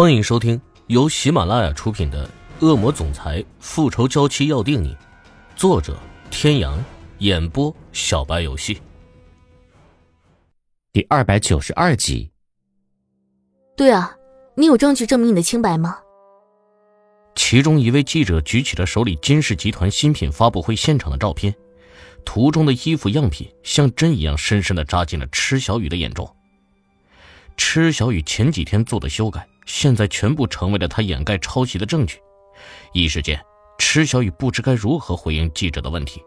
欢迎收听由喜马拉雅出品的《恶魔总裁复仇娇妻要定你》，作者：天阳，演播：小白游戏。第二百九十二集。对啊，你有证据证明你的清白吗？其中一位记者举起了手里金氏集团新品发布会现场的照片，图中的衣服样品像针一样深深的扎进了池小雨的眼中。池小雨前几天做的修改。现在全部成为了他掩盖抄袭的证据，一时间，池小雨不知该如何回应记者的问题。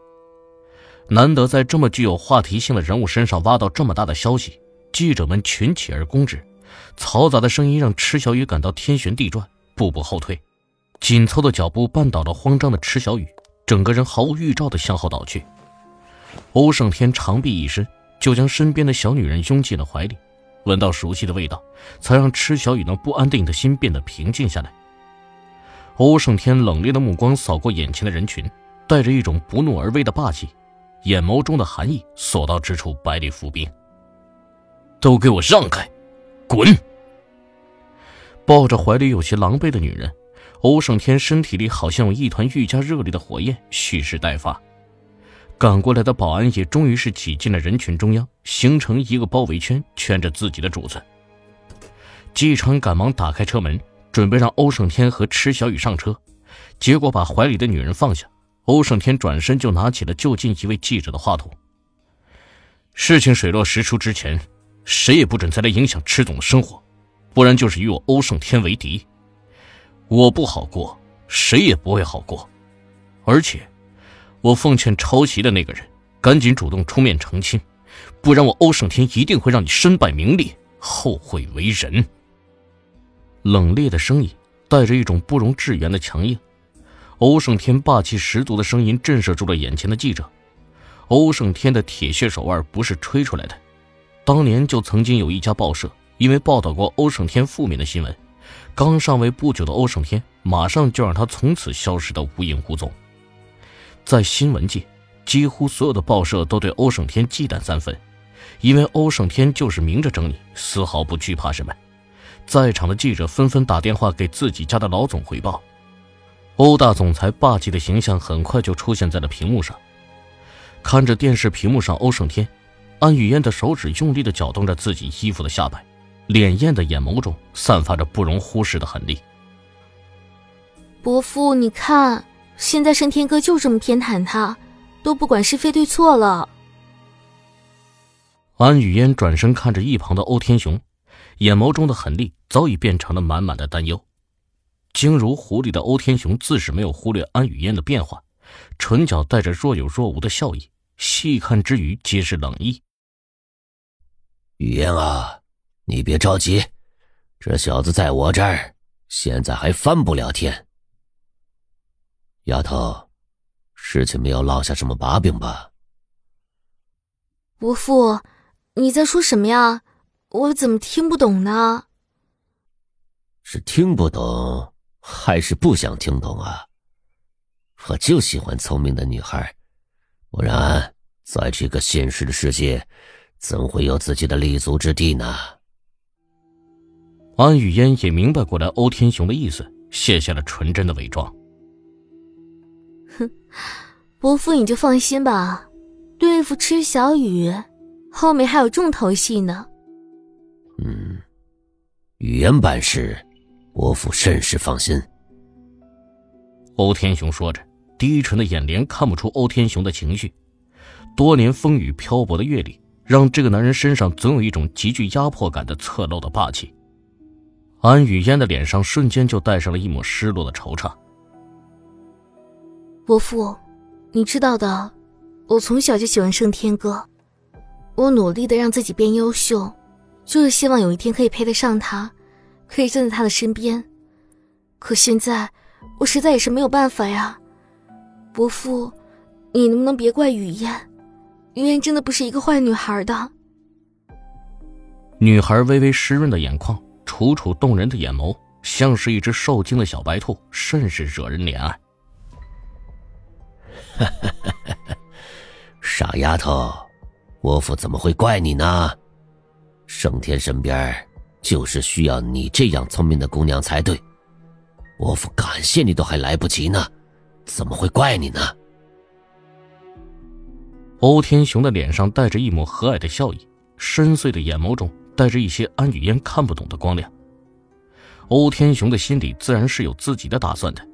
难得在这么具有话题性的人物身上挖到这么大的消息，记者们群起而攻之，嘈杂的声音让池小雨感到天旋地转，步步后退，紧凑的脚步绊倒了慌张的池小雨，整个人毫无预兆的向后倒去。欧胜天长臂一伸，就将身边的小女人拥进了怀里。闻到熟悉的味道，才让池小雨那不安定的心变得平静下来。欧胜天冷冽的目光扫过眼前的人群，带着一种不怒而威的霸气，眼眸中的寒意所到之处百里伏兵。都给我让开，滚！抱着怀里有些狼狈的女人，欧胜天身体里好像有一团愈加热烈的火焰蓄势待发。赶过来的保安也终于是挤进了人群中央，形成一个包围圈，圈着自己的主子。季昌赶忙打开车门，准备让欧胜天和池小雨上车，结果把怀里的女人放下。欧胜天转身就拿起了就近一位记者的话筒：“事情水落石出之前，谁也不准再来影响池总的生活，不然就是与我欧胜天为敌。我不好过，谁也不会好过，而且……”我奉劝抄袭的那个人，赶紧主动出面澄清，不然我欧胜天一定会让你身败名裂，后悔为人。冷冽的声音带着一种不容置言的强硬，欧胜天霸气十足的声音震慑住了眼前的记者。欧胜天的铁血手腕不是吹出来的，当年就曾经有一家报社因为报道过欧胜天负面的新闻，刚上位不久的欧胜天马上就让他从此消失的无影无踪。在新闻界，几乎所有的报社都对欧胜天忌惮三分，因为欧胜天就是明着整你，丝毫不惧怕什么。在场的记者纷纷打电话给自己家的老总汇报，欧大总裁霸气的形象很快就出现在了屏幕上。看着电视屏幕上欧胜天，安雨嫣的手指用力地搅动着自己衣服的下摆，潋滟的眼眸中散发着不容忽视的狠厉。伯父，你看。现在盛天哥就这么偏袒他，都不管是非对错了。安雨嫣转身看着一旁的欧天雄，眼眸中的狠厉早已变成了满满的担忧。精如狐狸的欧天雄自是没有忽略安雨嫣的变化，唇角带着若有若无的笑意，细看之余皆是冷意。雨嫣啊，你别着急，这小子在我这儿，现在还翻不了天。丫头，事情没有落下什么把柄吧？伯父，你在说什么呀？我怎么听不懂呢？是听不懂，还是不想听懂啊？我就喜欢聪明的女孩，不然在这个现实的世界，怎会有自己的立足之地呢？安雨嫣也明白过来欧天雄的意思，卸下了纯真的伪装。哼，伯父你就放心吧，对付池小雨，后面还有重头戏呢。嗯，语言办事，伯父甚是放心。欧天雄说着，低沉的眼帘看不出欧天雄的情绪。多年风雨漂泊的阅历，让这个男人身上总有一种极具压迫感的侧漏的霸气。安雨嫣的脸上瞬间就带上了一抹失落的惆怅。伯父，你知道的，我从小就喜欢盛天哥，我努力的让自己变优秀，就是希望有一天可以配得上他，可以站在他的身边。可现在，我实在也是没有办法呀。伯父，你能不能别怪雨嫣？雨嫣真的不是一个坏女孩的。女孩微微湿润的眼眶，楚楚动人的眼眸，像是一只受惊的小白兔，甚是惹人怜爱。哈哈哈哈哈！傻丫头，伯父怎么会怪你呢？盛天身边就是需要你这样聪明的姑娘才对。伯父感谢你都还来不及呢，怎么会怪你呢？欧天雄的脸上带着一抹和蔼的笑意，深邃的眼眸中带着一些安雨嫣看不懂的光亮。欧天雄的心里自然是有自己的打算的，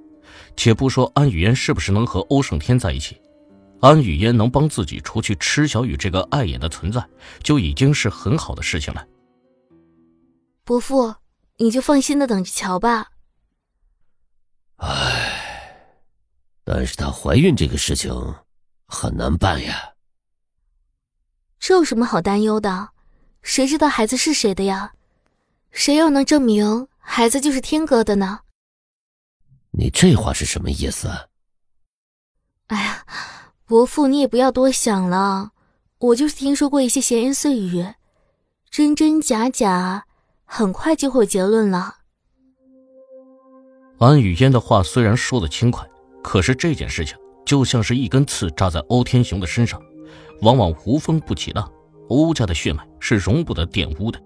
且不说安雨嫣是不是能和欧胜天在一起，安雨嫣能帮自己除去池小雨这个碍眼的存在，就已经是很好的事情了。伯父，你就放心的等着瞧吧。唉，但是她怀孕这个事情很难办呀。这有什么好担忧的？谁知道孩子是谁的呀？谁又能证明？孩子就是天哥的呢。你这话是什么意思？哎呀，伯父，你也不要多想了。我就是听说过一些闲言碎语，真真假假，很快就会有结论了。安雨嫣的话虽然说的轻快，可是这件事情就像是一根刺扎在欧天雄的身上，往往无风不起浪。欧家的血脉是容不得玷污的。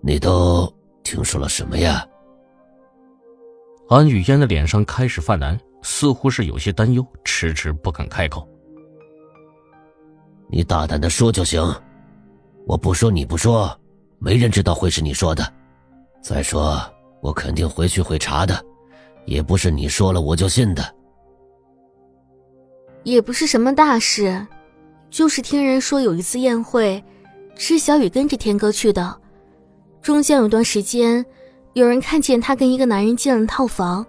你都。听说了什么呀？安雨嫣的脸上开始泛蓝，似乎是有些担忧，迟迟不肯开口。你大胆的说就行，我不说你不说，没人知道会是你说的。再说，我肯定回去会查的，也不是你说了我就信的。也不是什么大事，就是听人说有一次宴会，是小雨跟着天哥去的。中间有段时间，有人看见他跟一个男人进了套房，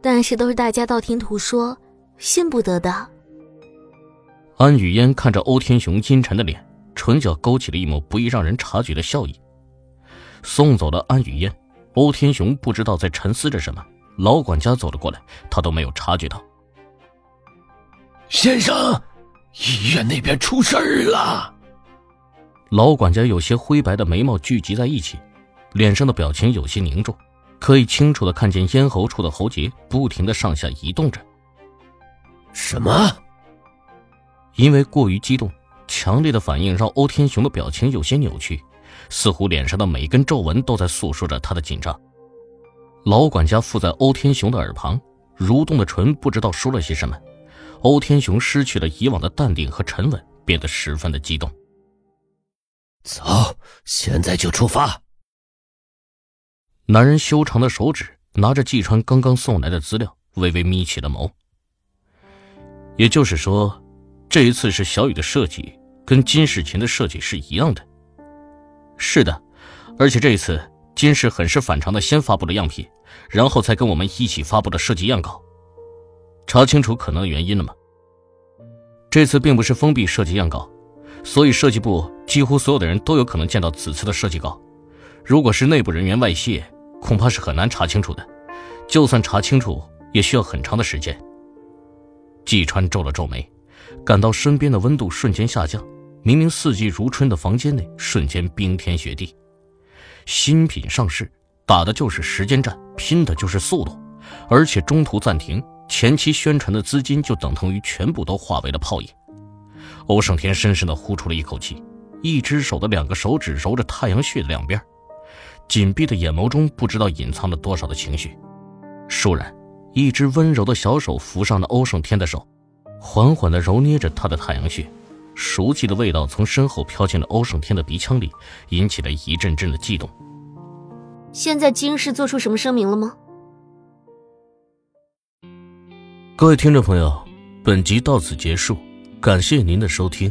但是都是大家道听途说，信不得的。安雨嫣看着欧天雄阴沉的脸，唇角勾起了一抹不易让人察觉的笑意。送走了安雨嫣，欧天雄不知道在沉思着什么。老管家走了过来，他都没有察觉到。先生，医院那边出事儿了。老管家有些灰白的眉毛聚集在一起，脸上的表情有些凝重，可以清楚的看见咽喉处的喉结不停的上下移动着。什么？因为过于激动，强烈的反应让欧天雄的表情有些扭曲，似乎脸上的每根皱纹都在诉说着他的紧张。老管家附在欧天雄的耳旁，蠕动的唇不知道说了些什么。欧天雄失去了以往的淡定和沉稳，变得十分的激动。走，现在就出发。男人修长的手指拿着季川刚刚送来的资料，微微眯起了眸。也就是说，这一次是小雨的设计，跟金世琴的设计是一样的。是的，而且这一次金世很是反常的先发布了样品，然后才跟我们一起发布了设计样稿。查清楚可能的原因了吗？这次并不是封闭设计样稿。所以，设计部几乎所有的人都有可能见到此次的设计稿。如果是内部人员外泄，恐怕是很难查清楚的。就算查清楚，也需要很长的时间。季川皱了皱眉，感到身边的温度瞬间下降。明明四季如春的房间内，瞬间冰天雪地。新品上市，打的就是时间战，拼的就是速度。而且中途暂停，前期宣传的资金就等同于全部都化为了泡影。欧胜天深深地呼出了一口气，一只手的两个手指揉着太阳穴的两边，紧闭的眼眸中不知道隐藏了多少的情绪。倏然，一只温柔的小手扶上了欧胜天的手，缓缓地揉捏着他的太阳穴，熟悉的味道从身后飘进了欧胜天的鼻腔里，引起了一阵阵的悸动。现在金氏做出什么声明了吗？各位听众朋友，本集到此结束。感谢您的收听。